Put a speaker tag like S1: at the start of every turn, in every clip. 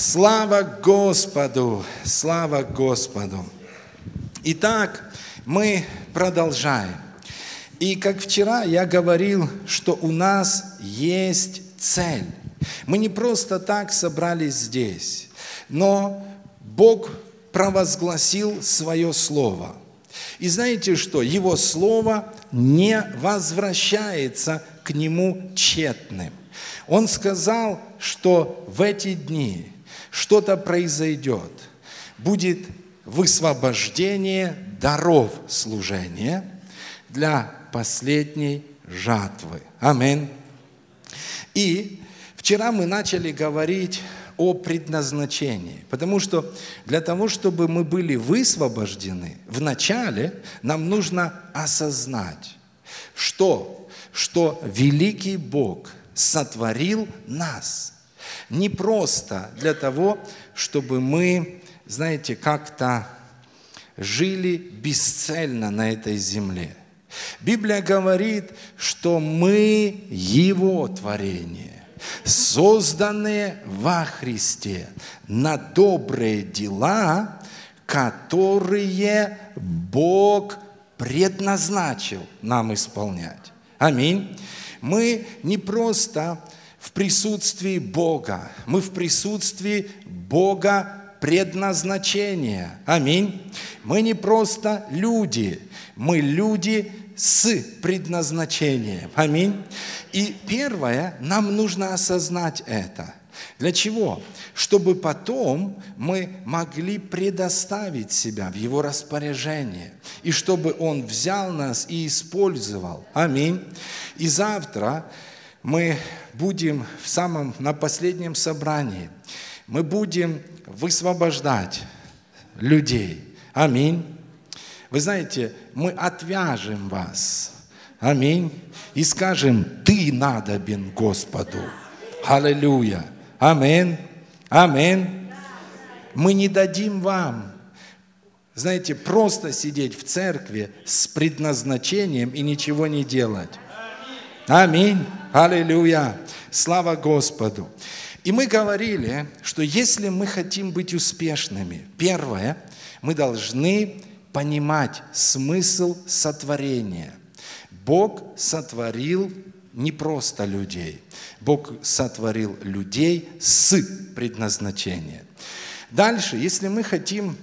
S1: Слава Господу! Слава Господу! Итак, мы продолжаем. И как вчера я говорил, что у нас есть цель. Мы не просто так собрались здесь, но Бог провозгласил свое слово. И знаете что? Его слово не возвращается к нему тщетным. Он сказал, что в эти дни что-то произойдет. Будет высвобождение даров служения для последней жатвы. Аминь. И вчера мы начали говорить о предназначении. Потому что для того, чтобы мы были высвобождены, вначале нам нужно осознать, что, что великий Бог сотворил нас. Не просто для того, чтобы мы, знаете, как-то жили бесцельно на этой земле. Библия говорит, что мы Его творение, созданные во Христе на добрые дела, которые Бог предназначил нам исполнять. Аминь. Мы не просто присутствии Бога, мы в присутствии Бога предназначения. Аминь. Мы не просто люди, мы люди с предназначением. Аминь. И первое, нам нужно осознать это. Для чего? Чтобы потом мы могли предоставить себя в Его распоряжение. И чтобы Он взял нас и использовал. Аминь. И завтра мы будем в самом, на последнем собрании, мы будем высвобождать людей. Аминь. Вы знаете, мы отвяжем вас. Аминь. И скажем, ты надобен Господу. Аллилуйя. Аминь. Аминь. Мы не дадим вам, знаете, просто сидеть в церкви с предназначением и ничего не делать. Аминь. Аллилуйя. Слава Господу. И мы говорили, что если мы хотим быть успешными, первое, мы должны понимать смысл сотворения. Бог сотворил не просто людей. Бог сотворил людей с предназначением. Дальше, если мы хотим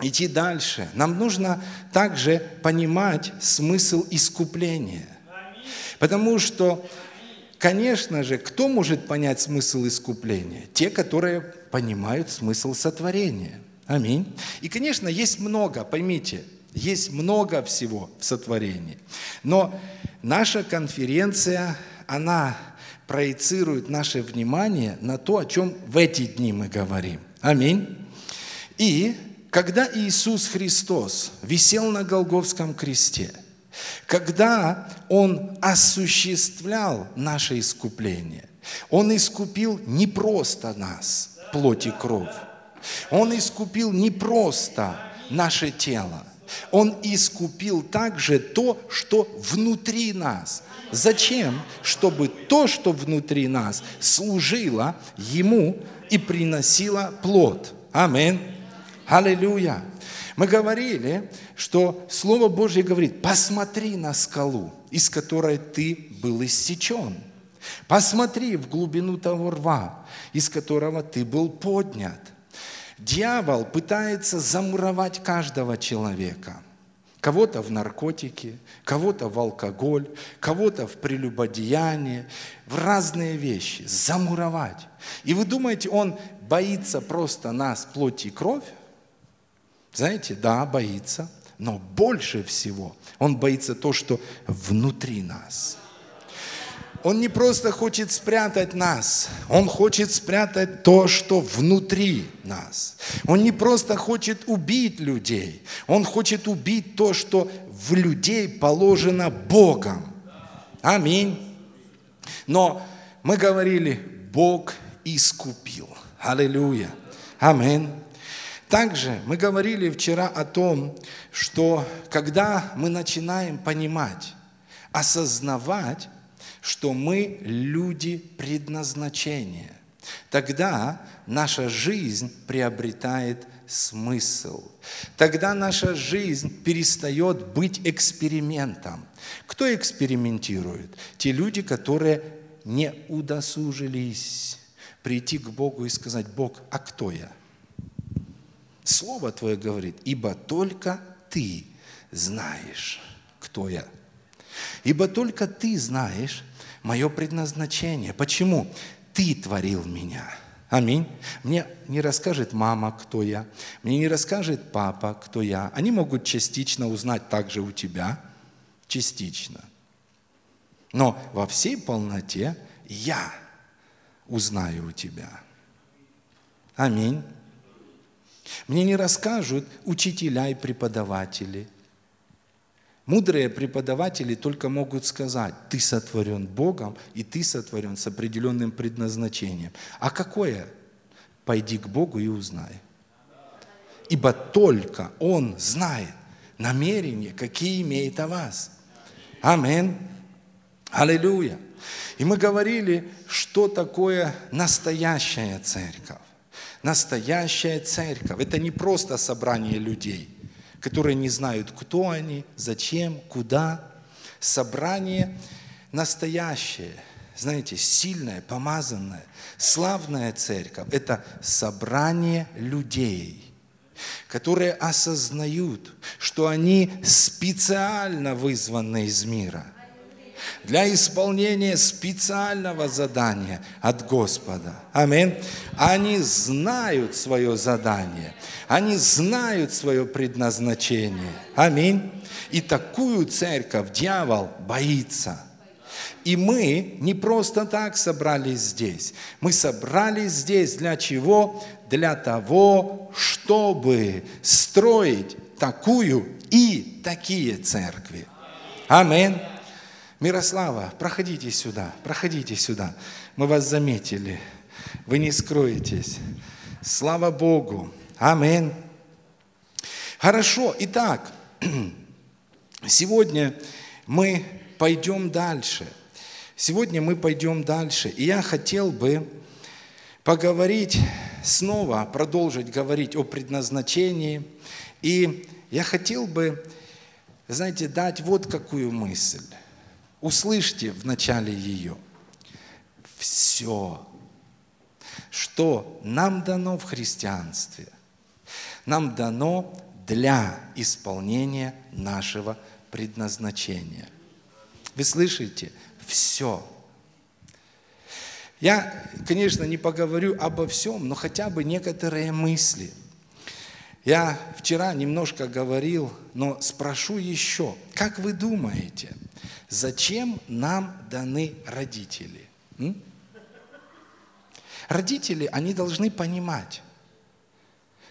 S1: идти дальше, нам нужно также понимать смысл искупления. Потому что, конечно же, кто может понять смысл искупления? Те, которые понимают смысл сотворения – Аминь. И, конечно, есть много, поймите, есть много всего в сотворении. Но наша конференция, она проецирует наше внимание на то, о чем в эти дни мы говорим. Аминь. И когда Иисус Христос висел на Голговском кресте, когда Он осуществлял наше искупление, Он искупил не просто нас, плоть и кровь, он искупил не просто наше тело, Он искупил также то, что внутри нас. Зачем? Чтобы то, что внутри нас, служило Ему и приносило плод. Амин. Аллилуйя. Мы говорили, что Слово Божье говорит, посмотри на скалу, из которой ты был иссечен. Посмотри в глубину того рва, из которого ты был поднят. Дьявол пытается замуровать каждого человека. Кого-то в наркотики, кого-то в алкоголь, кого-то в прелюбодеяние, в разные вещи. Замуровать. И вы думаете, он боится просто нас, плоть и кровь? Знаете, да, боится. Но больше всего он боится то, что внутри нас – он не просто хочет спрятать нас, Он хочет спрятать то, что внутри нас. Он не просто хочет убить людей, Он хочет убить то, что в людей положено Богом. Аминь. Но мы говорили, Бог искупил. Аллилуйя. Аминь. Также мы говорили вчера о том, что когда мы начинаем понимать, осознавать, что мы люди предназначения. тогда наша жизнь приобретает смысл. Тогда наша жизнь перестает быть экспериментом. Кто экспериментирует? Те люди, которые не удосужились прийти к Богу и сказать, Бог, а кто я? Слово Твое говорит, ибо только Ты знаешь, кто я. Ибо только Ты знаешь мое предназначение. Почему? Ты творил меня. Аминь. Мне не расскажет мама, кто я. Мне не расскажет папа, кто я. Они могут частично узнать также у тебя. Частично. Но во всей полноте я узнаю у тебя. Аминь. Мне не расскажут учителя и преподаватели. Мудрые преподаватели только могут сказать, ты сотворен Богом, и ты сотворен с определенным предназначением. А какое? Пойди к Богу и узнай. Ибо только Он знает намерения, какие имеет о вас. Аминь. Аллилуйя. И мы говорили, что такое настоящая церковь. Настоящая церковь – это не просто собрание людей, которые не знают, кто они, зачем, куда. Собрание настоящее, знаете, сильное, помазанное, славная церковь – это собрание людей, которые осознают, что они специально вызваны из мира – для исполнения специального задания от Господа. Аминь. Они знают свое задание, они знают свое предназначение. Аминь. И такую церковь дьявол боится. И мы не просто так собрались здесь. Мы собрались здесь для чего? Для того, чтобы строить такую и такие церкви. Аминь. Мирослава, проходите сюда, проходите сюда. Мы вас заметили. Вы не скроетесь. Слава Богу. Аминь. Хорошо, итак, сегодня мы пойдем дальше. Сегодня мы пойдем дальше. И я хотел бы поговорить снова, продолжить говорить о предназначении. И я хотел бы, знаете, дать вот какую мысль. Услышьте в начале ее. Все, что нам дано в христианстве, нам дано для исполнения нашего предназначения. Вы слышите? Все. Я, конечно, не поговорю обо всем, но хотя бы некоторые мысли. Я вчера немножко говорил, но спрошу еще, как вы думаете – Зачем нам даны родители? М? Родители, они должны понимать,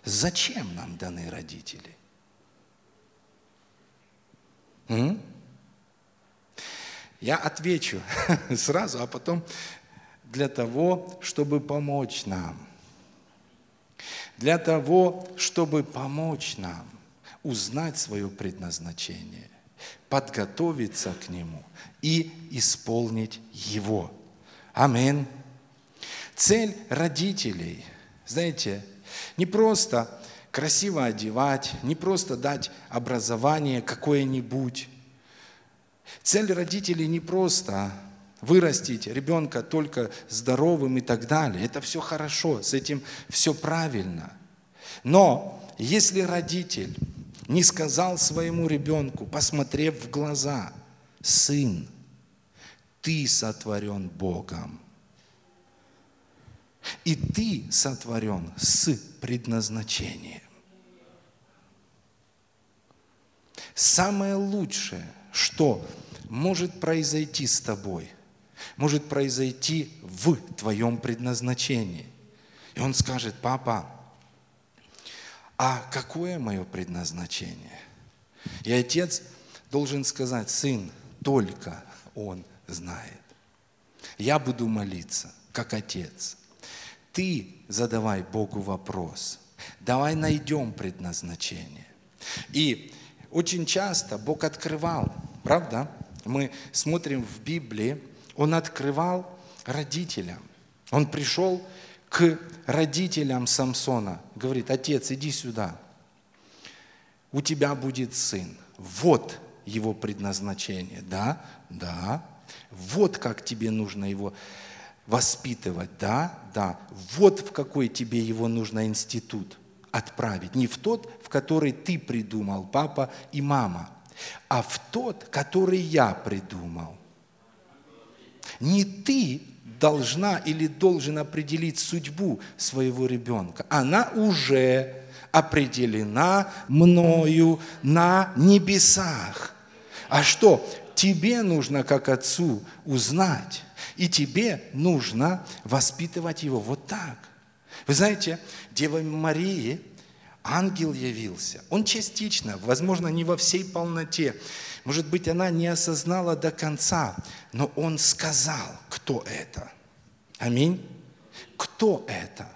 S1: зачем нам даны родители. М? Я отвечу сразу, а потом для того, чтобы помочь нам. Для того, чтобы помочь нам узнать свое предназначение подготовиться к Нему и исполнить Его. Амин. Цель родителей, знаете, не просто красиво одевать, не просто дать образование какое-нибудь. Цель родителей не просто вырастить ребенка только здоровым и так далее. Это все хорошо, с этим все правильно. Но если родитель не сказал своему ребенку, посмотрев в глаза, сын, ты сотворен Богом. И ты сотворен с предназначением. Самое лучшее, что может произойти с тобой, может произойти в твоем предназначении. И он скажет, папа, а какое мое предназначение? И отец должен сказать, сын, только он знает. Я буду молиться, как отец. Ты задавай Богу вопрос. Давай найдем предназначение. И очень часто Бог открывал, правда? Мы смотрим в Библии, Он открывал родителям. Он пришел к родителям Самсона, говорит, отец, иди сюда, у тебя будет сын. Вот его предназначение. Да, да. Вот как тебе нужно его воспитывать. Да, да. Вот в какой тебе его нужно институт отправить. Не в тот, в который ты придумал, папа и мама, а в тот, который я придумал. Не ты должна или должен определить судьбу своего ребенка. Она уже определена мною на небесах. А что? Тебе нужно, как отцу, узнать. И тебе нужно воспитывать его вот так. Вы знаете, Дева Марии ангел явился. Он частично, возможно, не во всей полноте. Может быть, она не осознала до конца, но он сказал, кто это. Аминь. Кто это?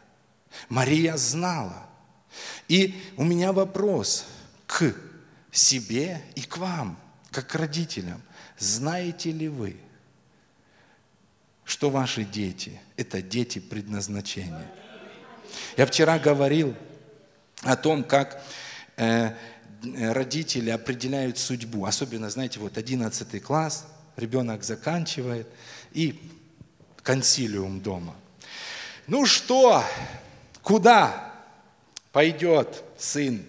S1: Мария знала. И у меня вопрос к себе и к вам, как к родителям. Знаете ли вы, что ваши дети – это дети предназначения? Я вчера говорил о том, как э, родители определяют судьбу. Особенно, знаете, вот 11 класс, ребенок заканчивает, и консилиум дома. Ну что, куда пойдет сын?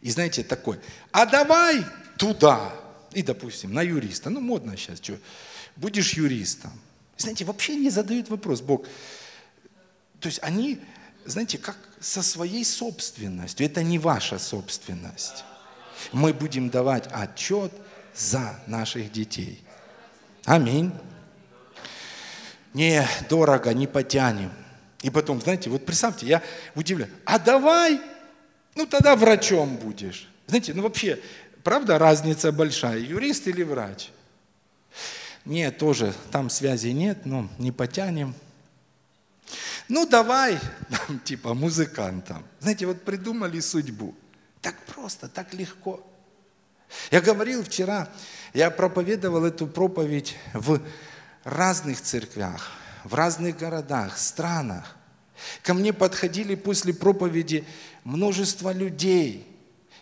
S1: И знаете, такой, а давай туда. И, допустим, на юриста. Ну, модно сейчас, что, будешь юристом. Знаете, вообще не задают вопрос, Бог. То есть они, знаете, как со своей собственностью. Это не ваша собственность. Мы будем давать отчет за наших детей. Аминь. Не дорого, не потянем. И потом, знаете, вот представьте, я удивляю, а давай, ну тогда врачом будешь. Знаете, ну вообще, правда разница большая, юрист или врач? Нет, тоже, там связи нет, но не потянем. Ну давай, там, типа музыкантом. Знаете, вот придумали судьбу. Так просто, так легко. Я говорил вчера, я проповедовал эту проповедь в разных церквях, в разных городах, странах. Ко мне подходили после проповеди множество людей.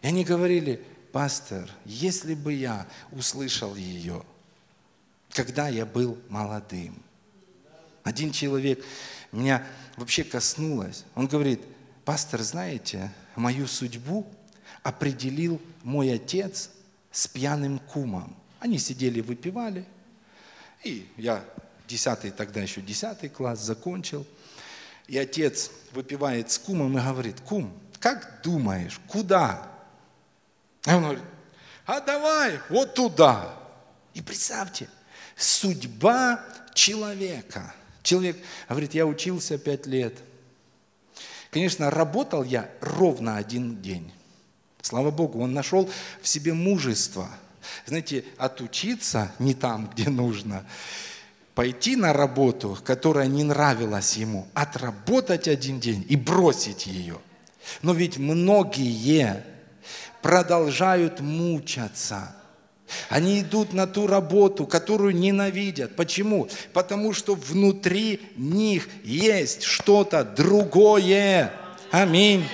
S1: И они говорили, пастор, если бы я услышал ее, когда я был молодым. Один человек меня вообще коснулось. Он говорит, пастор, знаете, мою судьбу определил мой отец с пьяным кумом. Они сидели, выпивали, и я десятый, тогда еще десятый класс закончил. И отец выпивает с кумом и говорит, кум, как думаешь, куда? А он говорит, а давай вот туда. И представьте, судьба человека. Человек говорит, я учился пять лет. Конечно, работал я ровно один день. Слава Богу, он нашел в себе мужество – знаете, отучиться не там, где нужно, пойти на работу, которая не нравилась ему, отработать один день и бросить ее. Но ведь многие продолжают мучаться. Они идут на ту работу, которую ненавидят. Почему? Потому что внутри них есть что-то другое. Аминь.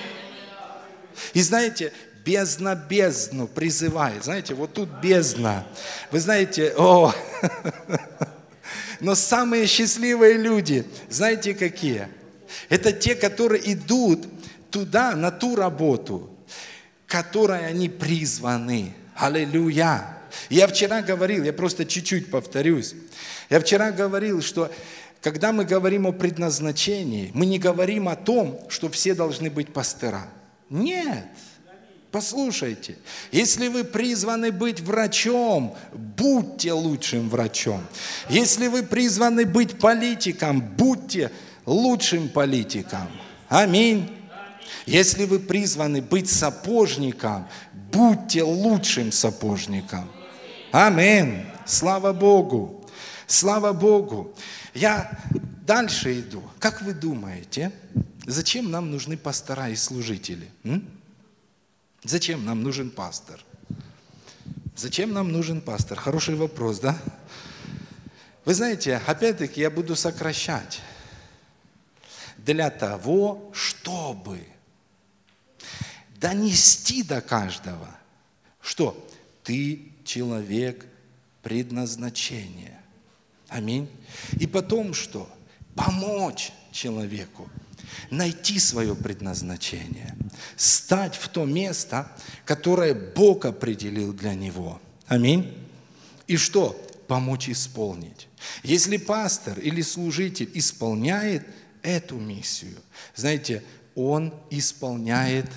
S1: И знаете, бездна бездну призывает. Знаете, вот тут бездна. Вы знаете, о, но самые счастливые люди, знаете какие? Это те, которые идут туда, на ту работу, которой они призваны. Аллилуйя. Я вчера говорил, я просто чуть-чуть повторюсь. Я вчера говорил, что когда мы говорим о предназначении, мы не говорим о том, что все должны быть пастыра. Нет. Послушайте, если вы призваны быть врачом, будьте лучшим врачом. Если вы призваны быть политиком, будьте лучшим политиком. Аминь. Если вы призваны быть сапожником, будьте лучшим сапожником. Аминь. Слава Богу. Слава Богу. Я дальше иду. Как вы думаете, зачем нам нужны пастора и служители? М? Зачем нам нужен пастор? Зачем нам нужен пастор? Хороший вопрос, да? Вы знаете, опять-таки я буду сокращать. Для того, чтобы донести до каждого, что ты человек предназначения. Аминь. И потом что? Помочь человеку найти свое предназначение, стать в то место, которое Бог определил для него. Аминь. И что? Помочь исполнить. Если пастор или служитель исполняет эту миссию, знаете, он исполняет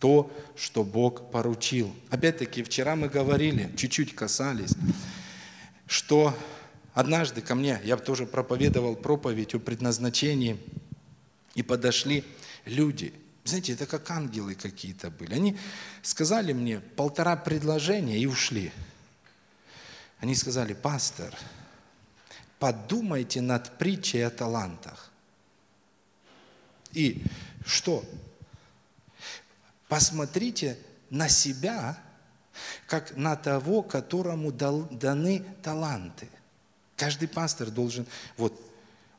S1: то, что Бог поручил. Опять-таки, вчера мы говорили, чуть-чуть касались, что однажды ко мне, я тоже проповедовал проповедь о предназначении, и подошли люди. Знаете, это как ангелы какие-то были. Они сказали мне полтора предложения и ушли. Они сказали, пастор, подумайте над притчей о талантах. И что? Посмотрите на себя, как на того, которому даны таланты. Каждый пастор должен, вот,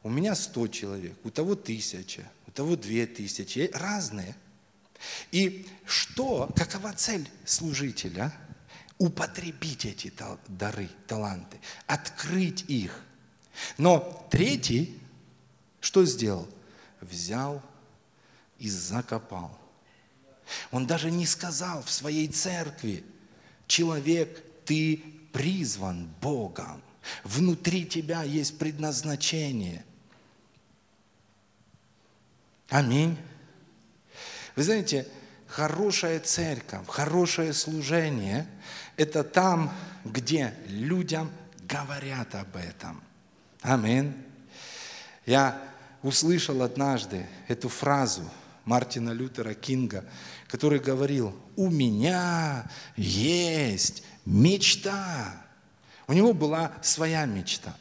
S1: у меня сто человек, у того тысяча, у того две тысячи, разные. И что, какова цель служителя? Употребить эти дары, таланты, открыть их. Но третий, что сделал? Взял и закопал. Он даже не сказал в своей церкви, человек, ты призван Богом. Внутри тебя есть предназначение. Аминь. Вы знаете, хорошая церковь, хорошее служение – это там, где людям говорят об этом. Аминь. Я услышал однажды эту фразу – Мартина Лютера Кинга, который говорил, у меня есть мечта. У него была своя мечта.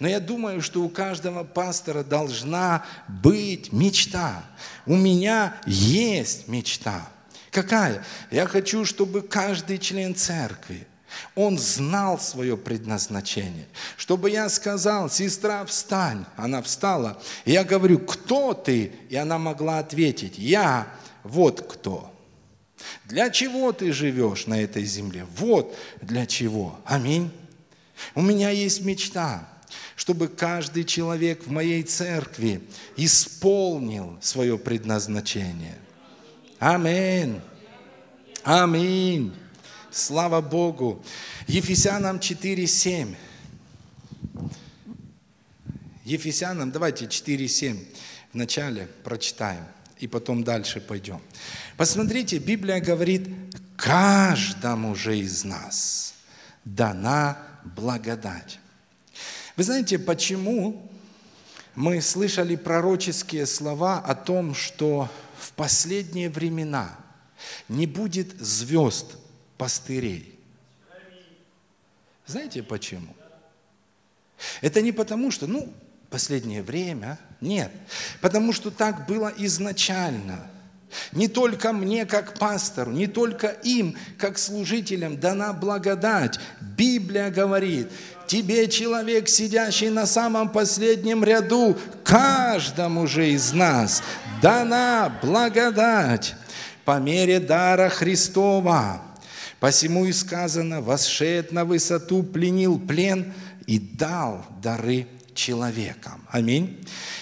S1: Но я думаю, что у каждого пастора должна быть мечта. У меня есть мечта. Какая? Я хочу, чтобы каждый член церкви он знал свое предназначение. Чтобы я сказал, сестра, встань. Она встала. Я говорю, кто ты? И она могла ответить, я вот кто. Для чего ты живешь на этой земле? Вот для чего. Аминь. У меня есть мечта, чтобы каждый человек в моей церкви исполнил свое предназначение. Аминь. Аминь. Слава Богу. Ефесянам 4.7. Ефесянам, давайте 4.7 в начале прочитаем и потом дальше пойдем. Посмотрите, Библия говорит, каждому же из нас дана благодать. Вы знаете, почему мы слышали пророческие слова о том, что в последние времена не будет звезд пастырей. Знаете почему? Это не потому, что, ну, последнее время, нет. Потому что так было изначально. Не только мне, как пастору, не только им, как служителям, дана благодать. Библия говорит, тебе, человек, сидящий на самом последнем ряду, каждому же из нас дана благодать по мере дара Христова. Посему и сказано, восшед на высоту, пленил плен и дал дары человекам. Аминь.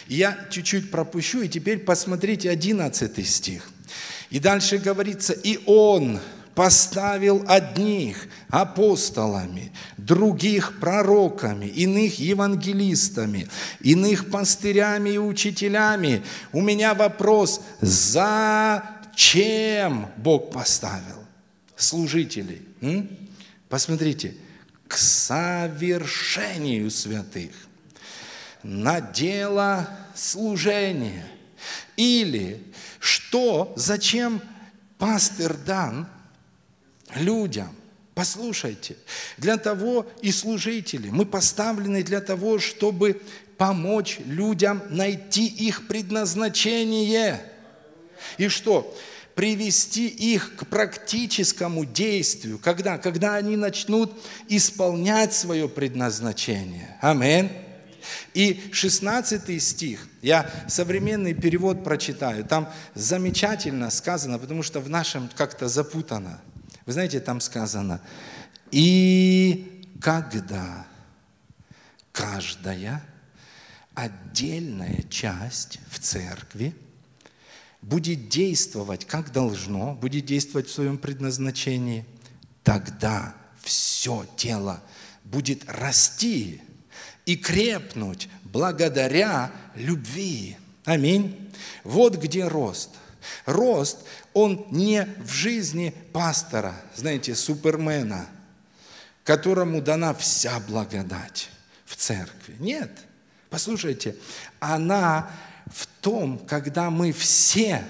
S1: Я чуть-чуть пропущу, и теперь посмотрите 11 стих. И дальше говорится, и он поставил одних апостолами, других пророками, иных евангелистами, иных пастырями и учителями. У меня вопрос, зачем Бог поставил? служителей. Посмотрите, к совершению святых, на дело служения. Или что, зачем пастор дан людям? Послушайте, для того и служители. Мы поставлены для того, чтобы помочь людям найти их предназначение. И что? привести их к практическому действию. Когда? Когда они начнут исполнять свое предназначение. Аминь. И 16 стих, я современный перевод прочитаю, там замечательно сказано, потому что в нашем как-то запутано. Вы знаете, там сказано, и когда каждая отдельная часть в церкви будет действовать как должно, будет действовать в своем предназначении, тогда все тело будет расти и крепнуть благодаря любви. Аминь. Вот где рост. Рост, он не в жизни пастора, знаете, супермена, которому дана вся благодать в церкви. Нет. Послушайте, она в том, когда мы все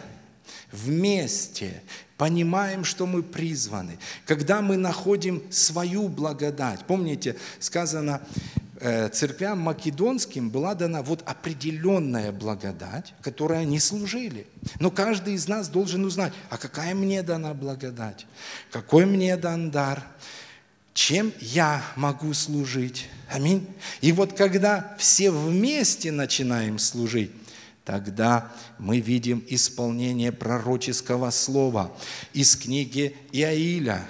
S1: вместе понимаем, что мы призваны, когда мы находим свою благодать. Помните, сказано, церквям македонским была дана вот определенная благодать, которой они служили. Но каждый из нас должен узнать, а какая мне дана благодать, какой мне дан дар, чем я могу служить. Аминь. И вот когда все вместе начинаем служить, тогда мы видим исполнение пророческого слова из книги Иаиля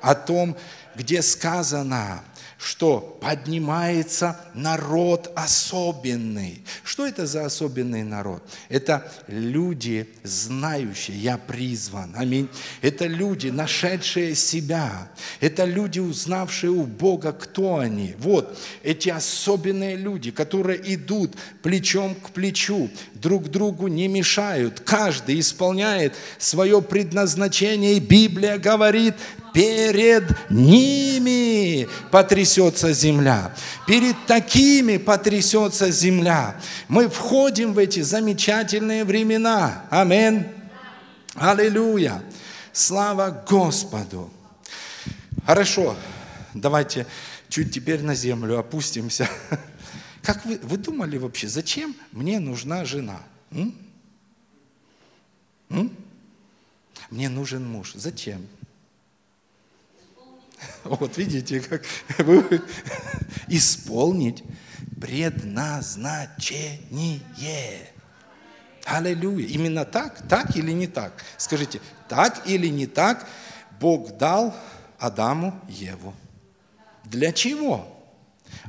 S1: о том, где сказано, что поднимается народ особенный. Что это за особенный народ? Это люди, знающие, я призван. Аминь. Это люди, нашедшие себя. Это люди, узнавшие у Бога, кто они. Вот эти особенные люди, которые идут плечом к плечу, друг другу не мешают. Каждый исполняет свое предназначение. И Библия говорит, перед ними потрясется земля. Перед такими потрясется земля. Мы входим в эти замечательные времена. Амин. Аллилуйя. Слава Господу. Хорошо, давайте чуть теперь на землю опустимся. Как вы, вы думали вообще, зачем мне нужна жена? М? М? Мне нужен муж. Зачем? Вот видите, как исполнить предназначение. Аллилуйя. Именно так? Так или не так? Скажите, так или не так Бог дал Адаму Еву? Для чего?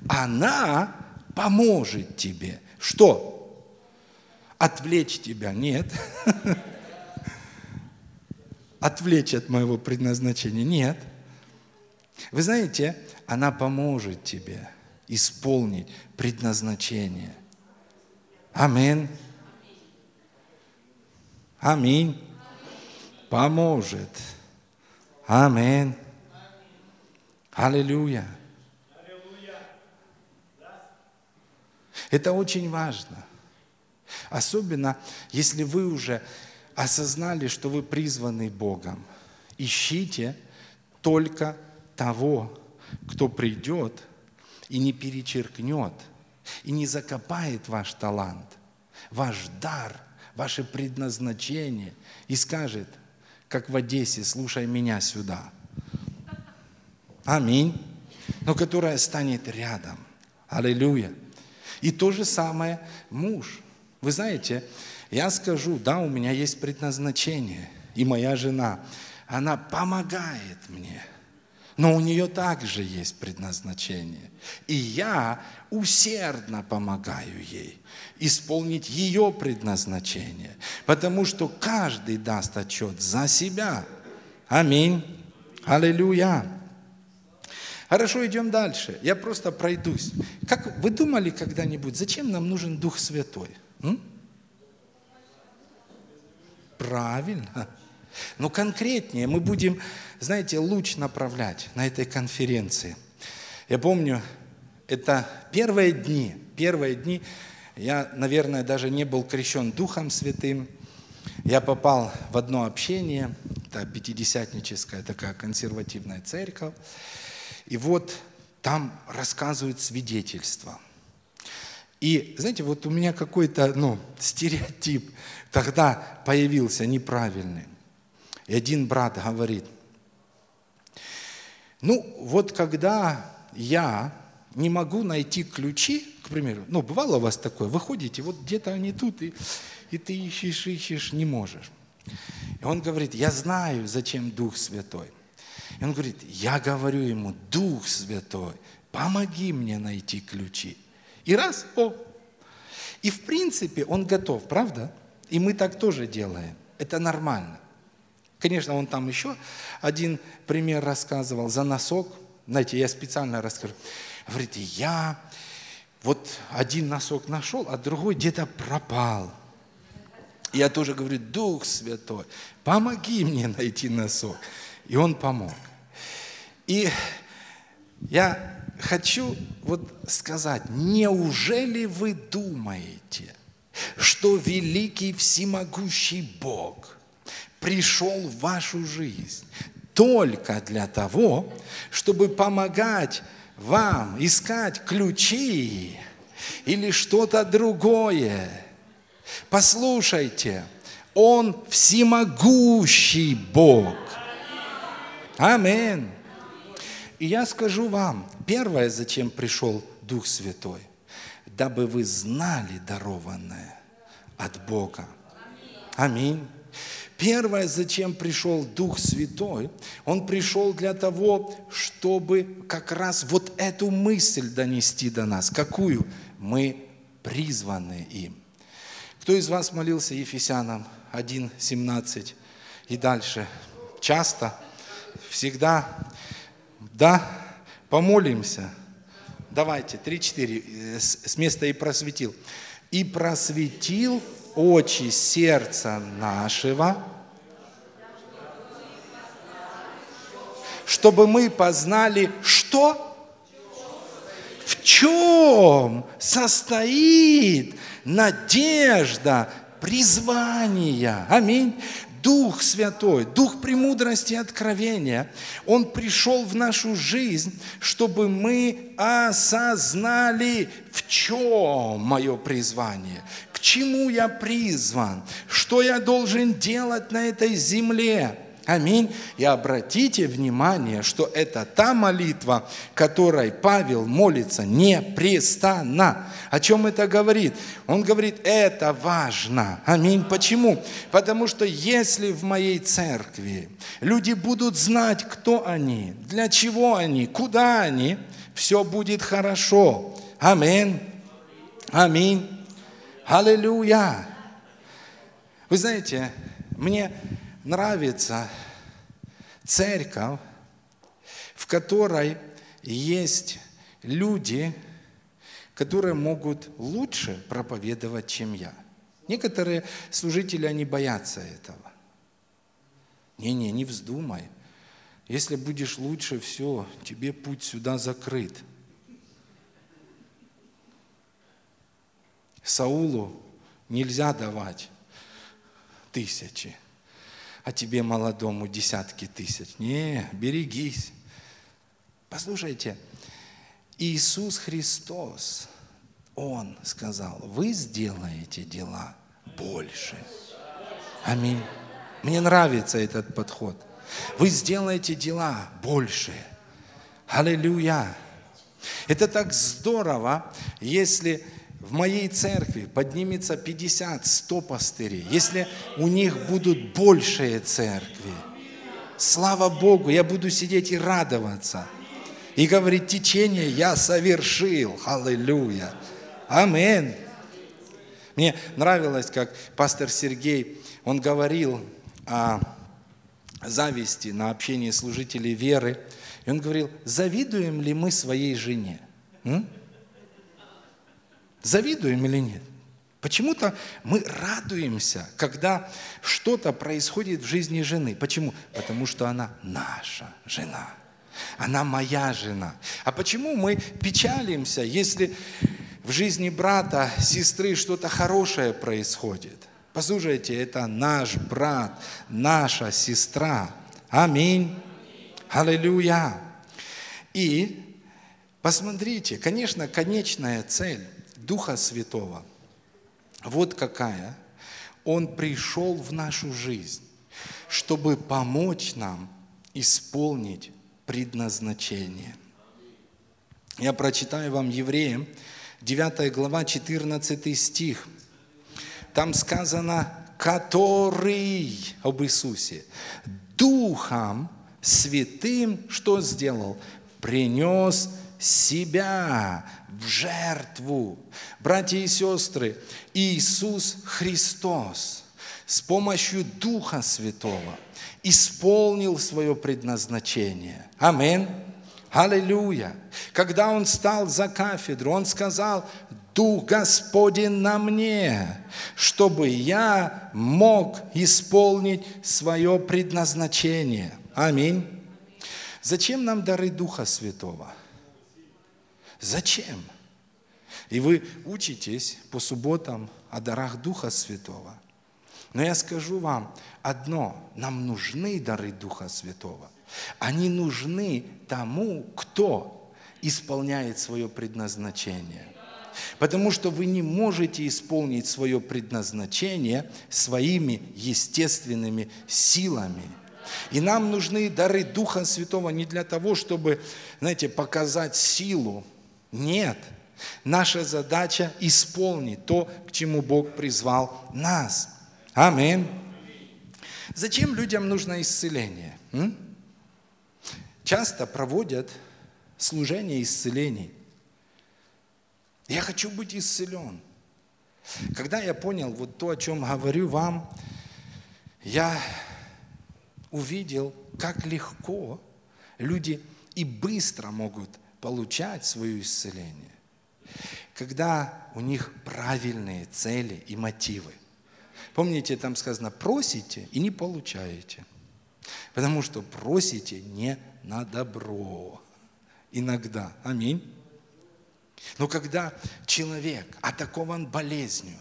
S1: Она поможет тебе. Что? Отвлечь тебя? Нет. Отвлечь от моего предназначения? Нет. Вы знаете, она поможет тебе исполнить предназначение. Аминь. Аминь. Поможет. Аминь. Аллилуйя. Это очень важно. Особенно, если вы уже осознали, что вы призваны Богом. Ищите только того, кто придет и не перечеркнет, и не закопает ваш талант, ваш дар, ваше предназначение и скажет, как в Одессе, слушай меня сюда. Аминь. Но которая станет рядом. Аллилуйя. И то же самое муж. Вы знаете, я скажу, да, у меня есть предназначение, и моя жена, она помогает мне – но у нее также есть предназначение. И я усердно помогаю ей исполнить ее предназначение, потому что каждый даст отчет за себя. Аминь. Аллилуйя. Хорошо, идем дальше. Я просто пройдусь. Как вы думали когда-нибудь, зачем нам нужен Дух Святой? М? Правильно. Но конкретнее мы будем, знаете, луч направлять на этой конференции. Я помню, это первые дни, первые дни, я, наверное, даже не был крещен Духом Святым. Я попал в одно общение, это пятидесятническая такая консервативная церковь. И вот там рассказывают свидетельства. И, знаете, вот у меня какой-то ну, стереотип тогда появился неправильный. И один брат говорит, ну вот когда я не могу найти ключи, к примеру, ну бывало у вас такое, вы ходите, вот где-то они тут, и, и ты ищешь, ищешь, не можешь. И он говорит, я знаю, зачем Дух Святой. И он говорит, я говорю ему, Дух Святой, помоги мне найти ключи. И раз, о. И в принципе он готов, правда? И мы так тоже делаем. Это нормально. Конечно, он там еще один пример рассказывал за носок. Знаете, я специально расскажу. Говорит, я вот один носок нашел, а другой где-то пропал. Я тоже говорю, Дух Святой, помоги мне найти носок. И он помог. И я хочу вот сказать, неужели вы думаете, что великий всемогущий Бог пришел в вашу жизнь только для того, чтобы помогать вам искать ключи или что-то другое. Послушайте, Он всемогущий Бог. Аминь. И я скажу вам, первое, зачем пришел Дух Святой, дабы вы знали дарованное от Бога. Аминь. Первое, зачем пришел Дух Святой, Он пришел для того, чтобы как раз вот эту мысль донести до нас. Какую? Мы призваны им. Кто из вас молился Ефесянам 1, 17 и дальше? Часто? Всегда? Да? Помолимся. Давайте, 3-4 с места и просветил. И просветил очи сердца нашего, чтобы мы познали, что? В чем состоит надежда призвания. Аминь. Дух Святой, Дух премудрости и откровения, Он пришел в нашу жизнь, чтобы мы осознали, в чем мое призвание, к чему я призван, что я должен делать на этой земле. Аминь. И обратите внимание, что это та молитва, которой Павел молится непрестанно. О чем это говорит? Он говорит, это важно. Аминь. Почему? Потому что если в моей церкви люди будут знать, кто они, для чего они, куда они, все будет хорошо. Аминь. Аминь. Аллилуйя. Вы знаете, мне нравится церковь, в которой есть люди, которые могут лучше проповедовать, чем я. Некоторые служители, они боятся этого. Не-не, не вздумай. Если будешь лучше, все, тебе путь сюда закрыт. Саулу нельзя давать тысячи а тебе молодому десятки тысяч. Не, берегись. Послушайте, Иисус Христос, Он сказал, вы сделаете дела больше. Аминь. Мне нравится этот подход. Вы сделаете дела больше. Аллилуйя. Это так здорово, если в моей церкви поднимется 50-100 пастырей, если у них будут большие церкви, слава Богу, я буду сидеть и радоваться. И говорить, течение я совершил. Аллилуйя. Амин. Мне нравилось, как пастор Сергей, он говорил о зависти на общении служителей веры. И он говорил, завидуем ли мы своей жене? М? Завидуем или нет? Почему-то мы радуемся, когда что-то происходит в жизни жены. Почему? Потому что она наша жена. Она моя жена. А почему мы печалимся, если в жизни брата, сестры что-то хорошее происходит? Послушайте, это наш брат, наша сестра. Аминь. Аллилуйя. И посмотрите, конечно, конечная цель – Духа Святого. Вот какая. Он пришел в нашу жизнь, чтобы помочь нам исполнить предназначение. Я прочитаю вам Евреям, 9 глава, 14 стих. Там сказано, который об Иисусе, Духом Святым что сделал? Принес себя в жертву. Братья и сестры, Иисус Христос с помощью Духа Святого исполнил свое предназначение. Аминь. Аллилуйя. Когда он стал за кафедру, он сказал, Дух Господень на мне, чтобы я мог исполнить свое предназначение. Аминь. Зачем нам дары Духа Святого? Зачем? И вы учитесь по субботам о дарах Духа Святого. Но я скажу вам одно, нам нужны дары Духа Святого. Они нужны тому, кто исполняет свое предназначение. Потому что вы не можете исполнить свое предназначение своими естественными силами. И нам нужны дары Духа Святого не для того, чтобы, знаете, показать силу, нет. Наша задача исполнить то, к чему Бог призвал нас. Аминь. Зачем людям нужно исцеление? М? Часто проводят служение исцелений. Я хочу быть исцелен. Когда я понял вот то, о чем говорю вам, я увидел, как легко люди и быстро могут получать свое исцеление, когда у них правильные цели и мотивы. Помните, там сказано, просите и не получаете. Потому что просите не на добро. Иногда. Аминь. Но когда человек атакован болезнью,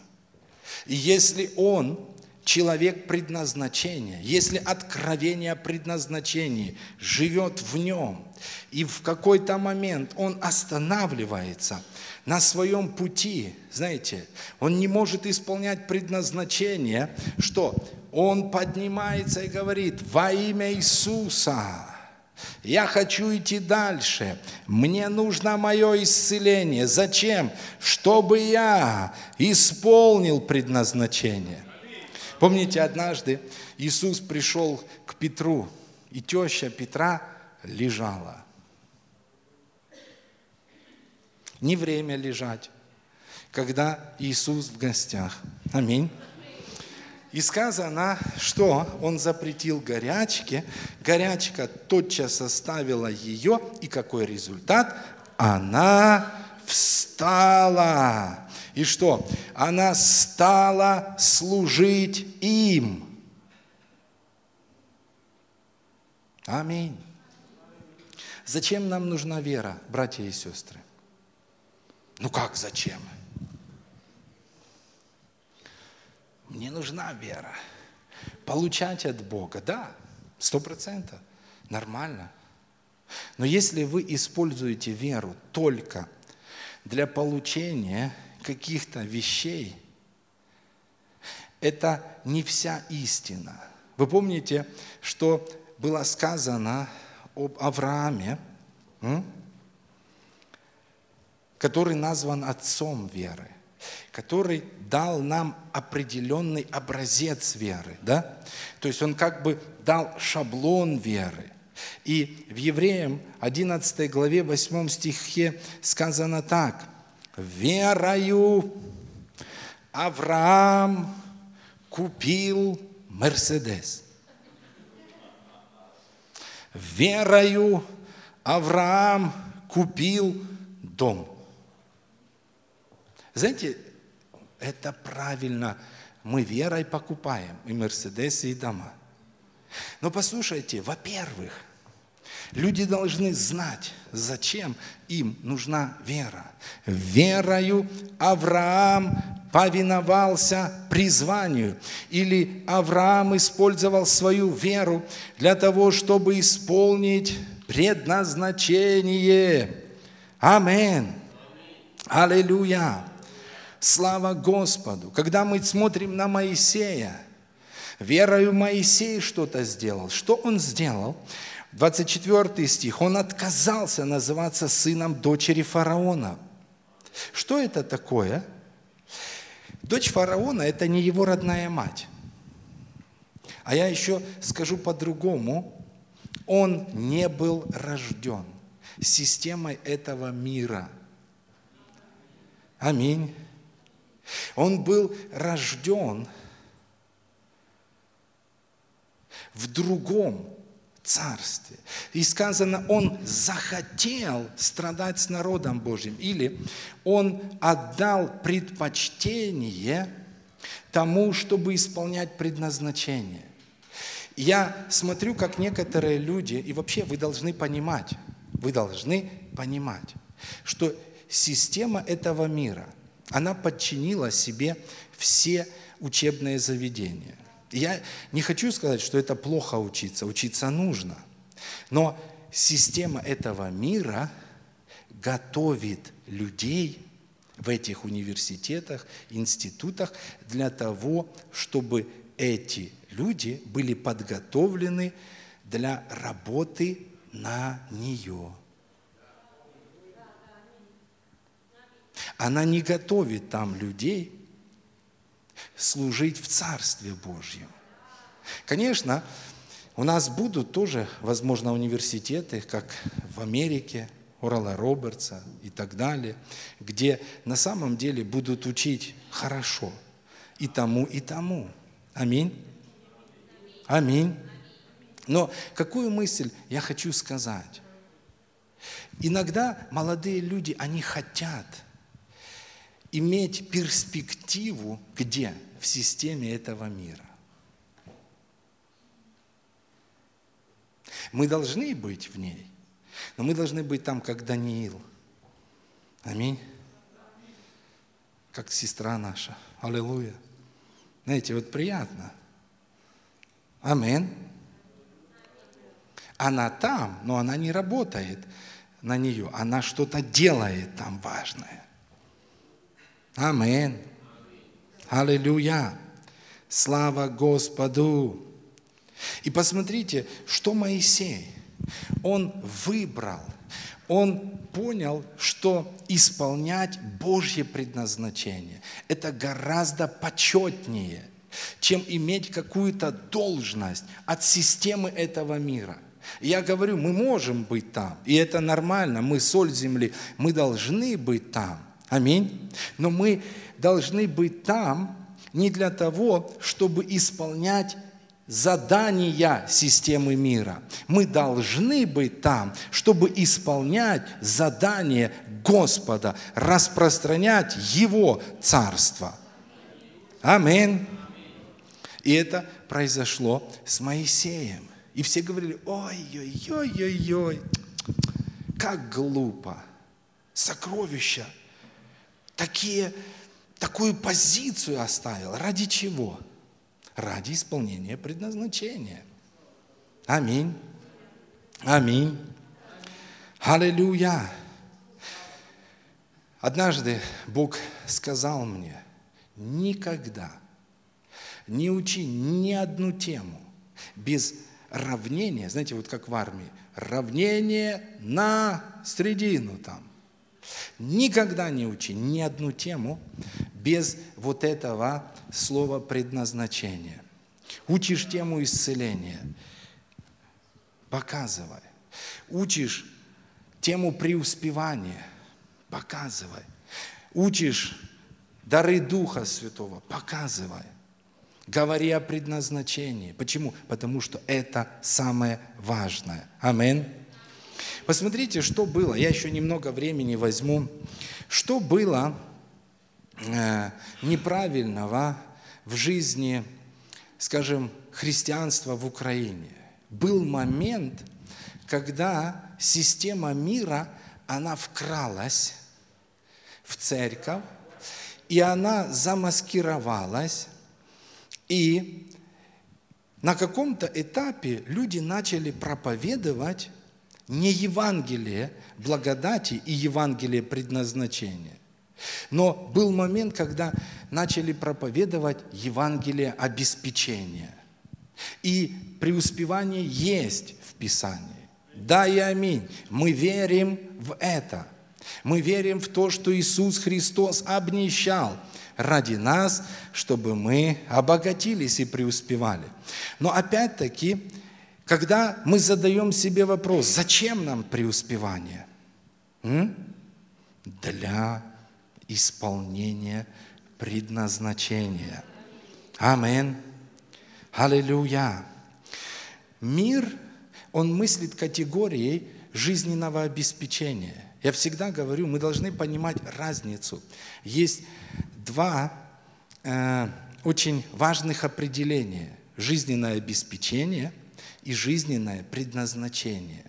S1: и если он человек предназначения, если откровение о предназначении живет в нем, и в какой-то момент он останавливается на своем пути, знаете, он не может исполнять предназначение, что он поднимается и говорит, во имя Иисуса, я хочу идти дальше. Мне нужно мое исцеление. Зачем? Чтобы я исполнил предназначение. Помните, однажды Иисус пришел к Петру, и теща Петра лежала. Не время лежать, когда Иисус в гостях. Аминь. И сказано, что он запретил горячке, горячка тотчас оставила ее, и какой результат? Она встала. И что? Она стала служить им. Аминь. Зачем нам нужна вера, братья и сестры? Ну как зачем? Мне нужна вера. Получать от Бога, да, сто процентов, нормально. Но если вы используете веру только для получения каких-то вещей, это не вся истина. Вы помните, что было сказано об Аврааме, который назван отцом веры, который дал нам определенный образец веры. Да? То есть он как бы дал шаблон веры. И в Евреям 11 главе 8 стихе сказано так. «Верою Авраам купил Мерседес». Верою Авраам купил дом. Знаете, это правильно. Мы верой покупаем и Мерседесы, и дома. Но послушайте, во-первых, люди должны знать, зачем им нужна вера. Верою Авраам повиновался призванию. Или Авраам использовал свою веру для того, чтобы исполнить предназначение. Аминь. Аллилуйя. Слава Господу! Когда мы смотрим на Моисея, Верою Моисей что-то сделал. Что он сделал? 24 стих. Он отказался называться сыном дочери фараона. Что это такое? Дочь фараона – это не его родная мать. А я еще скажу по-другому. Он не был рожден системой этого мира. Аминь. Он был рожден в другом царстве. И сказано, он захотел страдать с народом Божьим. Или он отдал предпочтение тому, чтобы исполнять предназначение. Я смотрю, как некоторые люди, и вообще вы должны понимать, вы должны понимать, что система этого мира, она подчинила себе все учебные заведения. Я не хочу сказать, что это плохо учиться, учиться нужно. Но система этого мира готовит людей в этих университетах, институтах для того, чтобы эти люди были подготовлены для работы на нее. Она не готовит там людей служить в Царстве Божьем. Конечно, у нас будут тоже, возможно, университеты, как в Америке, Орала Робертса и так далее, где на самом деле будут учить хорошо и тому, и тому. Аминь. Аминь. Но какую мысль я хочу сказать? Иногда молодые люди, они хотят иметь перспективу где? В системе этого мира. Мы должны быть в ней, но мы должны быть там, как Даниил. Аминь. Как сестра наша. Аллилуйя. Знаете, вот приятно. Аминь. Она там, но она не работает на нее. Она что-то делает там важное. Аминь. Аллилуйя. Слава Господу. И посмотрите, что Моисей, он выбрал, он понял, что исполнять Божье предназначение – это гораздо почетнее, чем иметь какую-то должность от системы этого мира. Я говорю, мы можем быть там, и это нормально, мы соль земли, мы должны быть там. Аминь. Но мы должны быть там не для того, чтобы исполнять задания системы мира. Мы должны быть там, чтобы исполнять задание Господа, распространять Его Царство. Аминь. И это произошло с Моисеем. И все говорили, ой-ой-ой-ой-ой, как глупо. Сокровища. Такие, такую позицию оставил. Ради чего? ради исполнения предназначения. Аминь. Аминь. Аллилуйя. Однажды Бог сказал мне, никогда не учи ни одну тему без равнения, знаете, вот как в армии, равнение на средину там. Никогда не учи ни одну тему без вот этого слова предназначения. Учишь тему исцеления, показывай. Учишь тему преуспевания, показывай. Учишь дары Духа Святого, показывай. Говори о предназначении. Почему? Потому что это самое важное. Аминь. Посмотрите, что было. Я еще немного времени возьму. Что было Э, неправильного в жизни, скажем, христианства в Украине. Был момент, когда система мира, она вкралась в церковь, и она замаскировалась, и на каком-то этапе люди начали проповедовать не Евангелие благодати и Евангелие предназначения, но был момент, когда начали проповедовать Евангелие обеспечения. И преуспевание есть в Писании. Да и аминь. Мы верим в это. Мы верим в то, что Иисус Христос обнищал ради нас, чтобы мы обогатились и преуспевали. Но опять-таки, когда мы задаем себе вопрос, зачем нам преуспевание? М? Для исполнения предназначения. Амин. Аллилуйя. Мир, он мыслит категорией жизненного обеспечения. Я всегда говорю, мы должны понимать разницу. Есть два э, очень важных определения. Жизненное обеспечение и жизненное предназначение.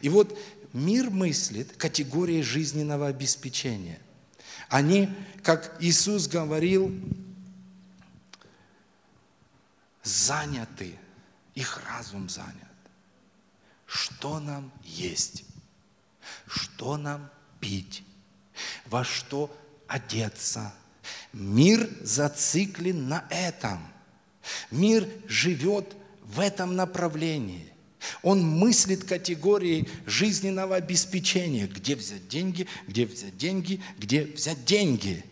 S1: И вот мир мыслит категорией жизненного обеспечения. Они, как Иисус говорил, заняты, их разум занят. Что нам есть? Что нам пить? Во что одеться? Мир зациклен на этом. Мир живет в этом направлении. Он мыслит категорией жизненного обеспечения. Где взять деньги, где взять деньги, где взять деньги.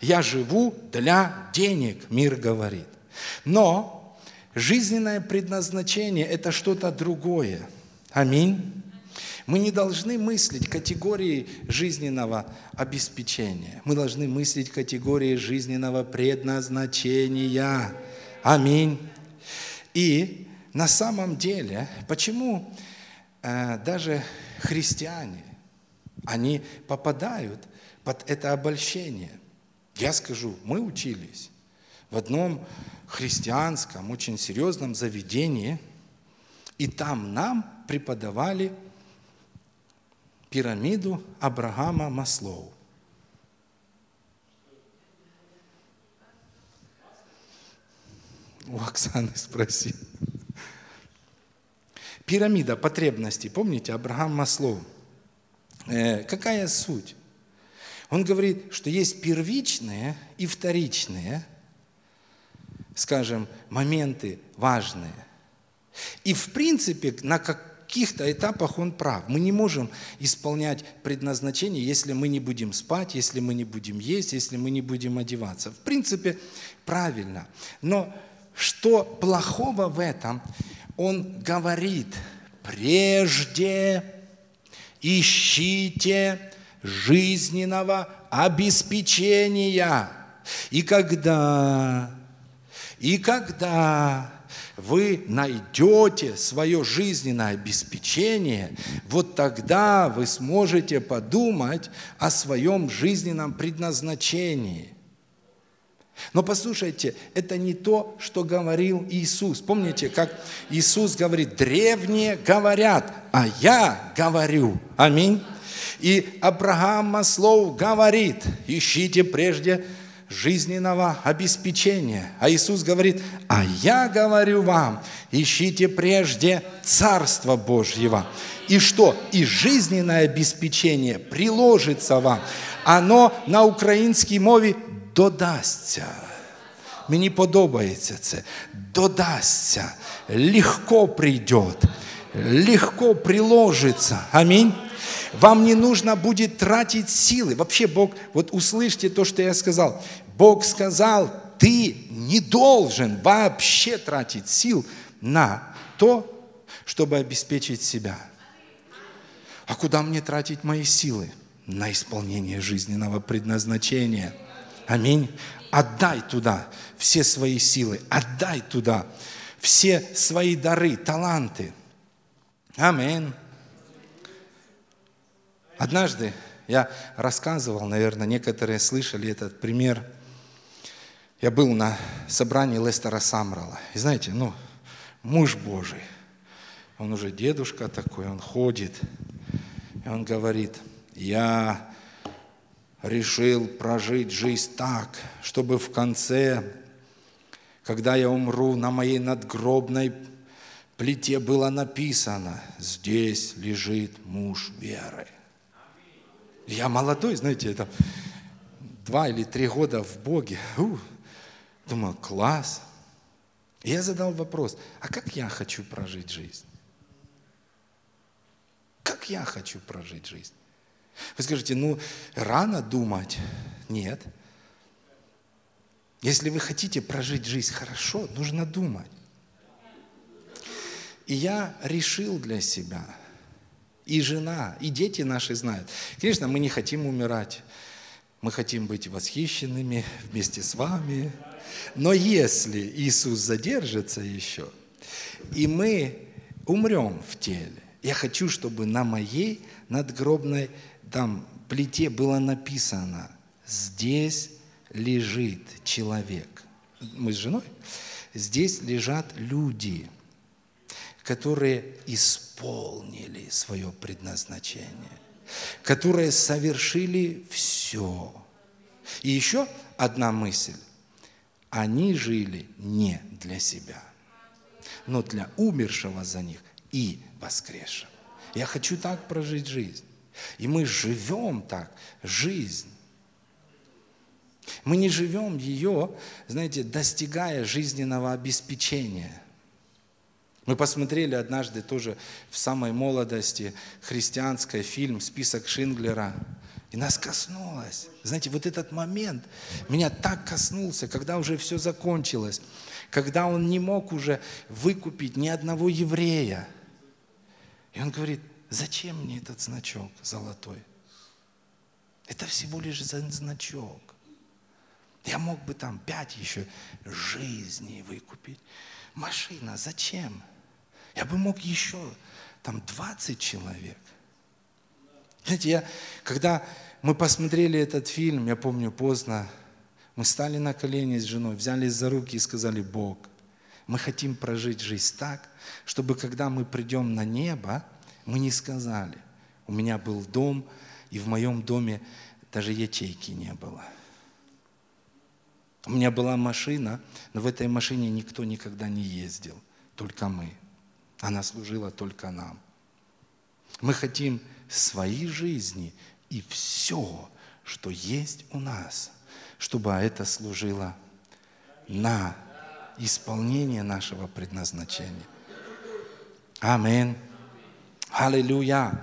S1: Я живу для денег, мир говорит. Но жизненное предназначение – это что-то другое. Аминь. Мы не должны мыслить категории жизненного обеспечения. Мы должны мыслить категории жизненного предназначения. Аминь. И на самом деле, почему э, даже христиане, они попадают под это обольщение? Я скажу, мы учились в одном христианском, очень серьезном заведении, и там нам преподавали пирамиду Абрахама Маслоу. У Оксаны спроси. Пирамида потребностей. Помните, Абрахам Маслоу? Э, какая суть? Он говорит, что есть первичные и вторичные, скажем, моменты важные. И в принципе на каких-то этапах он прав. Мы не можем исполнять предназначение, если мы не будем спать, если мы не будем есть, если мы не будем одеваться. В принципе, правильно. Но что плохого в этом? Он говорит, прежде ищите жизненного обеспечения. И когда, и когда вы найдете свое жизненное обеспечение, вот тогда вы сможете подумать о своем жизненном предназначении. Но послушайте, это не то, что говорил Иисус. Помните, как Иисус говорит, древние говорят, а я говорю. Аминь. И Абрахам Маслоу говорит, ищите прежде жизненного обеспечения. А Иисус говорит, а я говорю вам, ищите прежде Царство Божьего. И что? И жизненное обеспечение приложится вам. Оно на українській мові додасться. Мені подобається це. Додасться. Легко придет. Легко приложится. Аминь. Вам не нужно будет тратить силы. Вообще Бог, вот услышьте то, что я сказал. Бог сказал, ты не должен вообще тратить сил на то, чтобы обеспечить себя. А куда мне тратить мои силы? На исполнение жизненного предназначения. Аминь. Отдай туда все свои силы, отдай туда все свои дары, таланты. Аминь. Однажды я рассказывал, наверное, некоторые слышали этот пример. Я был на собрании Лестера Самрала. И знаете, ну, муж Божий, он уже дедушка такой, он ходит. И он говорит, я решил прожить жизнь так, чтобы в конце, когда я умру, на моей надгробной плите было написано, здесь лежит муж веры. Я молодой, знаете, это два или три года в Боге. У, думаю, класс. И я задал вопрос, а как я хочу прожить жизнь? Как я хочу прожить жизнь? Вы скажете, ну, рано думать. Нет. Если вы хотите прожить жизнь хорошо, нужно думать. И я решил для себя, и жена, и дети наши знают. Конечно, мы не хотим умирать. Мы хотим быть восхищенными вместе с вами. Но если Иисус задержится еще, и мы умрем в теле, я хочу, чтобы на моей надгробной там плите было написано, здесь лежит человек. Мы с женой. Здесь лежат люди, которые исполнили свое предназначение, которые совершили все. И еще одна мысль. Они жили не для себя, но для умершего за них и воскресшего. Я хочу так прожить жизнь. И мы живем так, жизнь. Мы не живем ее, знаете, достигая жизненного обеспечения. Мы посмотрели однажды тоже в самой молодости христианский фильм «Список Шинглера». И нас коснулось. Знаете, вот этот момент меня так коснулся, когда уже все закончилось, когда он не мог уже выкупить ни одного еврея. И он говорит, зачем мне этот значок золотой? Это всего лишь значок. Я мог бы там пять еще жизней выкупить. Машина, зачем? Я бы мог еще там 20 человек. Знаете, я, когда мы посмотрели этот фильм, я помню поздно, мы стали на колени с женой, взялись за руки и сказали, Бог, мы хотим прожить жизнь так, чтобы когда мы придем на небо, мы не сказали, у меня был дом, и в моем доме даже ячейки не было. У меня была машина, но в этой машине никто никогда не ездил, только мы. Она служила только нам. Мы хотим своей жизни и все, что есть у нас, чтобы это служило на исполнение нашего предназначения. Аминь. Аллилуйя.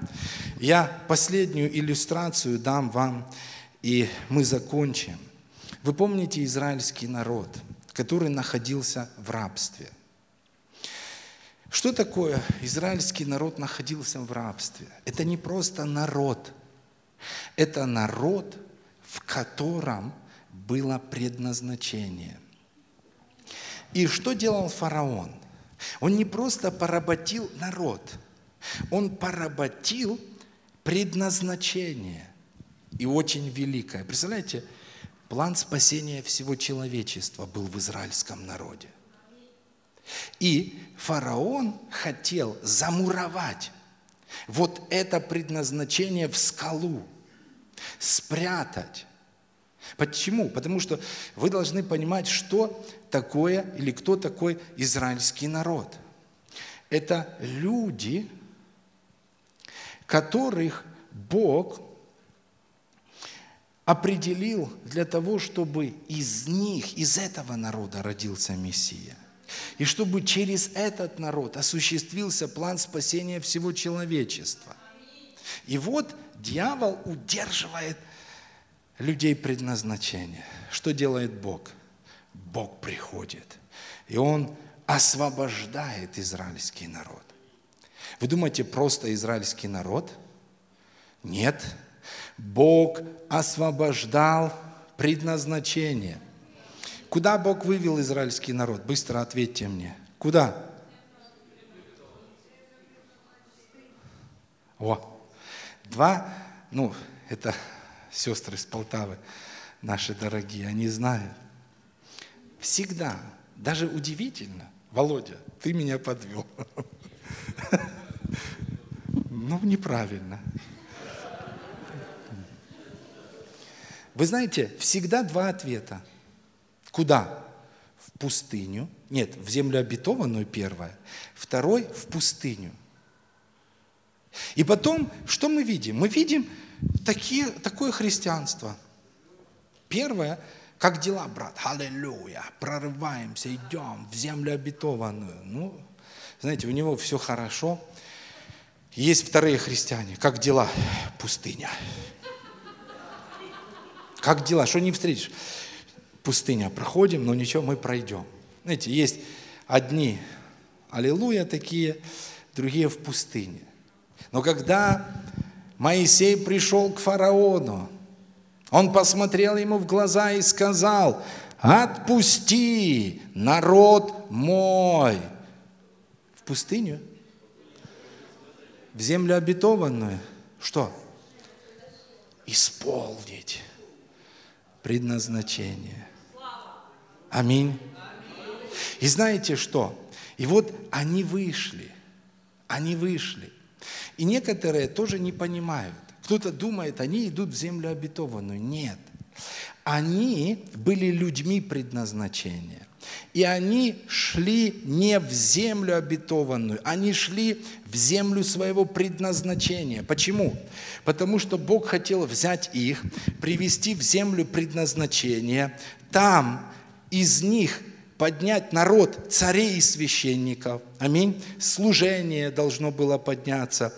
S1: Я последнюю иллюстрацию дам вам, и мы закончим. Вы помните израильский народ, который находился в рабстве – что такое израильский народ находился в рабстве? Это не просто народ. Это народ, в котором было предназначение. И что делал фараон? Он не просто поработил народ, он поработил предназначение. И очень великое. Представляете, план спасения всего человечества был в израильском народе. И фараон хотел замуровать вот это предназначение в скалу, спрятать. Почему? Потому что вы должны понимать, что такое или кто такой израильский народ. Это люди, которых Бог определил для того, чтобы из них, из этого народа родился Мессия. И чтобы через этот народ осуществился план спасения всего человечества. И вот дьявол удерживает людей предназначения. Что делает Бог? Бог приходит, и Он освобождает израильский народ. Вы думаете, просто израильский народ? Нет. Бог освобождал предназначение – Куда Бог вывел израильский народ? Быстро ответьте мне. Куда? О, два, ну, это сестры из Полтавы, наши дорогие, они знают. Всегда, даже удивительно, Володя, ты меня подвел. Ну, неправильно. Вы знаете, всегда два ответа – Куда? В пустыню. Нет, в землю обетованную первое. Второй – в пустыню. И потом, что мы видим? Мы видим такие, такое христианство. Первое, Как дела, брат? Аллилуйя. Прорываемся, идем в землю обетованную. Ну, знаете, у него все хорошо. Есть вторые христиане. Как дела? Пустыня. Как дела? Что не встретишь? Пустыня. Проходим, но ничего, мы пройдем. Знаете, есть одни аллилуйя такие, другие в пустыне. Но когда Моисей пришел к фараону, он посмотрел ему в глаза и сказал, отпусти народ мой. В пустыню? В землю обетованную? Что? Исполнить предназначение. Аминь. И знаете что? И вот они вышли, они вышли. И некоторые тоже не понимают. Кто-то думает, они идут в землю обетованную. Нет. Они были людьми предназначения. И они шли не в землю обетованную, они шли в землю своего предназначения. Почему? Потому что Бог хотел взять их, привести в землю предназначения, там из них поднять народ царей и священников. Аминь. Служение должно было подняться.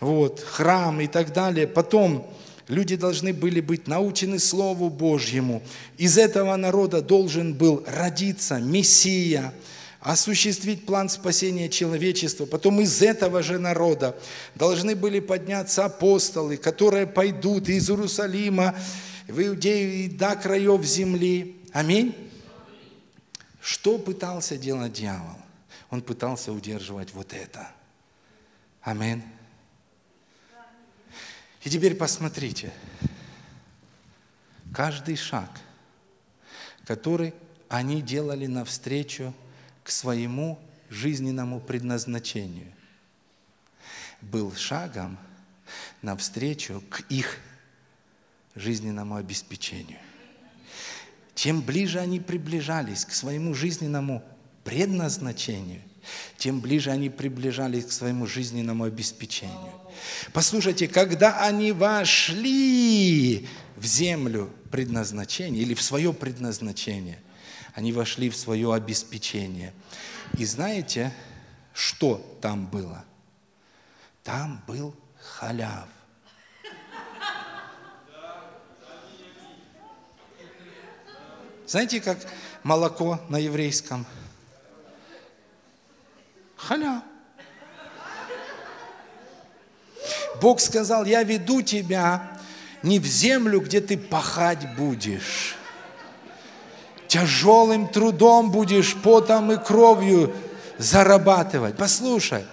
S1: Вот, храм и так далее. Потом люди должны были быть научены Слову Божьему. Из этого народа должен был родиться Мессия, осуществить план спасения человечества. Потом из этого же народа должны были подняться апостолы, которые пойдут из Иерусалима в Иудею и до краев земли. Аминь. Что пытался делать дьявол? Он пытался удерживать вот это. Аминь. И теперь посмотрите. Каждый шаг, который они делали навстречу к своему жизненному предназначению, был шагом навстречу к их жизненному обеспечению. Чем ближе они приближались к своему жизненному предназначению, тем ближе они приближались к своему жизненному обеспечению. Послушайте, когда они вошли в землю предназначения или в свое предназначение, они вошли в свое обеспечение. И знаете, что там было? Там был халяв. Знаете, как молоко на еврейском? Халя. Бог сказал, я веду тебя не в землю, где ты пахать будешь. Тяжелым трудом будешь потом и кровью зарабатывать. Послушай,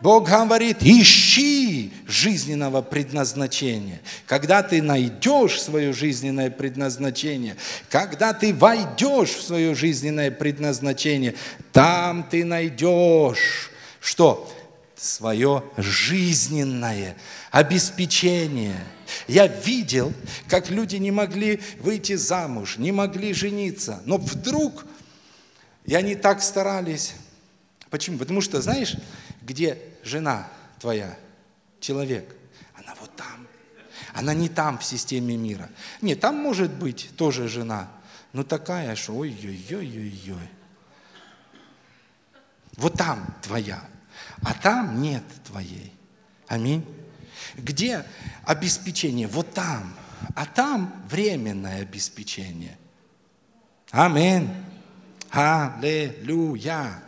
S1: Бог говорит, ищи жизненного предназначения. Когда ты найдешь свое жизненное предназначение, когда ты войдешь в свое жизненное предназначение, там ты найдешь что? Свое жизненное обеспечение. Я видел, как люди не могли выйти замуж, не могли жениться, но вдруг, и они так старались. Почему? Потому что, знаешь, где жена твоя, человек? Она вот там. Она не там в системе мира. Нет, там может быть тоже жена, но такая, что ой-ой-ой-ой-ой. Вот там твоя, а там нет твоей. Аминь. Где обеспечение? Вот там. А там временное обеспечение. Аминь. Аллилуйя.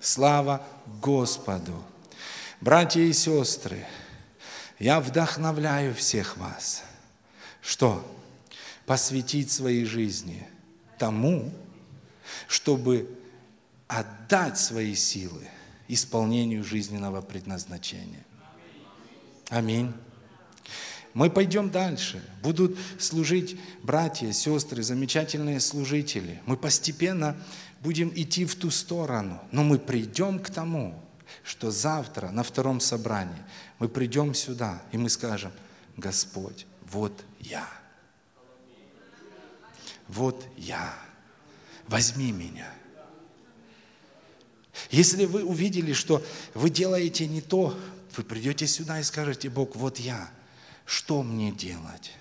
S1: Слава Господу. Братья и сестры, я вдохновляю всех вас, что посвятить своей жизни тому, чтобы отдать свои силы исполнению жизненного предназначения. Аминь. Мы пойдем дальше. Будут служить братья, сестры, замечательные служители. Мы постепенно будем идти в ту сторону. Но мы придем к тому, что завтра на втором собрании мы придем сюда, и мы скажем, Господь, вот я. Вот я. Возьми меня. Если вы увидели, что вы делаете не то, вы придете сюда и скажете, Бог, вот я, что мне делать?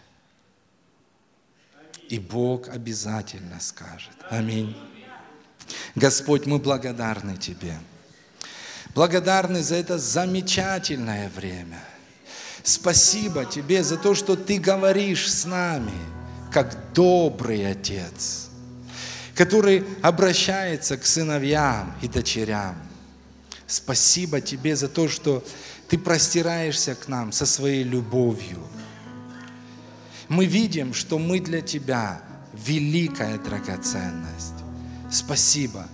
S1: И Бог обязательно скажет. Аминь. Господь, мы благодарны Тебе. Благодарны за это замечательное время. Спасибо Тебе за то, что Ты говоришь с нами, как добрый Отец, который обращается к сыновьям и дочерям. Спасибо Тебе за то, что Ты простираешься к нам со своей любовью. Мы видим, что мы для Тебя великая драгоценность. Спасибо,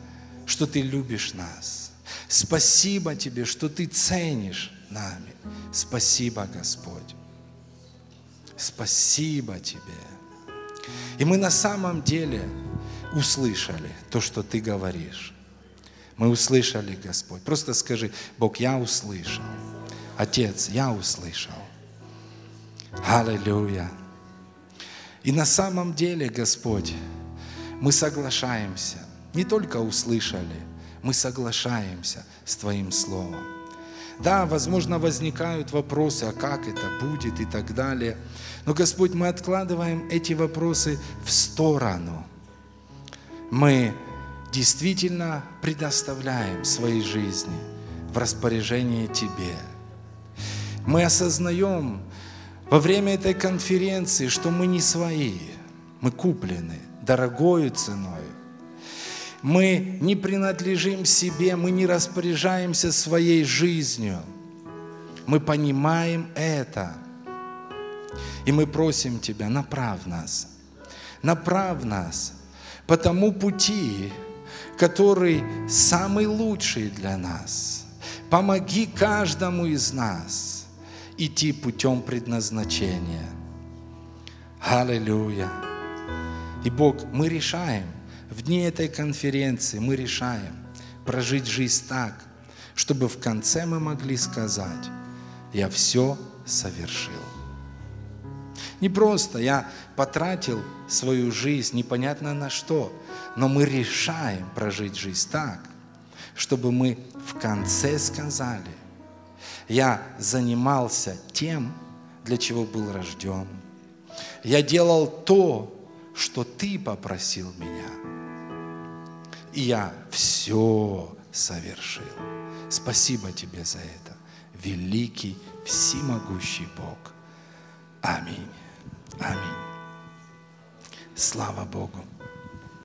S1: что Ты любишь нас. Спасибо Тебе, что Ты ценишь нами. Спасибо, Господь. Спасибо Тебе. И мы на самом деле услышали то, что Ты говоришь. Мы услышали, Господь. Просто скажи, Бог, я услышал. Отец, я услышал. Аллилуйя. И на самом деле, Господь, мы соглашаемся, не только услышали, мы соглашаемся с Твоим Словом. Да, возможно, возникают вопросы, а как это будет и так далее. Но, Господь, мы откладываем эти вопросы в сторону. Мы действительно предоставляем своей жизни в распоряжение Тебе. Мы осознаем во время этой конференции, что мы не свои, мы куплены дорогою ценой. Мы не принадлежим себе, мы не распоряжаемся своей жизнью. Мы понимаем это. И мы просим Тебя, направь нас, направь нас по тому пути, который самый лучший для нас. Помоги каждому из нас идти путем предназначения. Аллилуйя. И Бог, мы решаем, в дни этой конференции мы решаем прожить жизнь так, чтобы в конце мы могли сказать, я все совершил. Не просто я потратил свою жизнь непонятно на что, но мы решаем прожить жизнь так, чтобы мы в конце сказали, я занимался тем, для чего был рожден. Я делал то, что ты попросил меня. И я все совершил. Спасибо тебе за это, великий, всемогущий Бог. Аминь. Аминь. Слава Богу.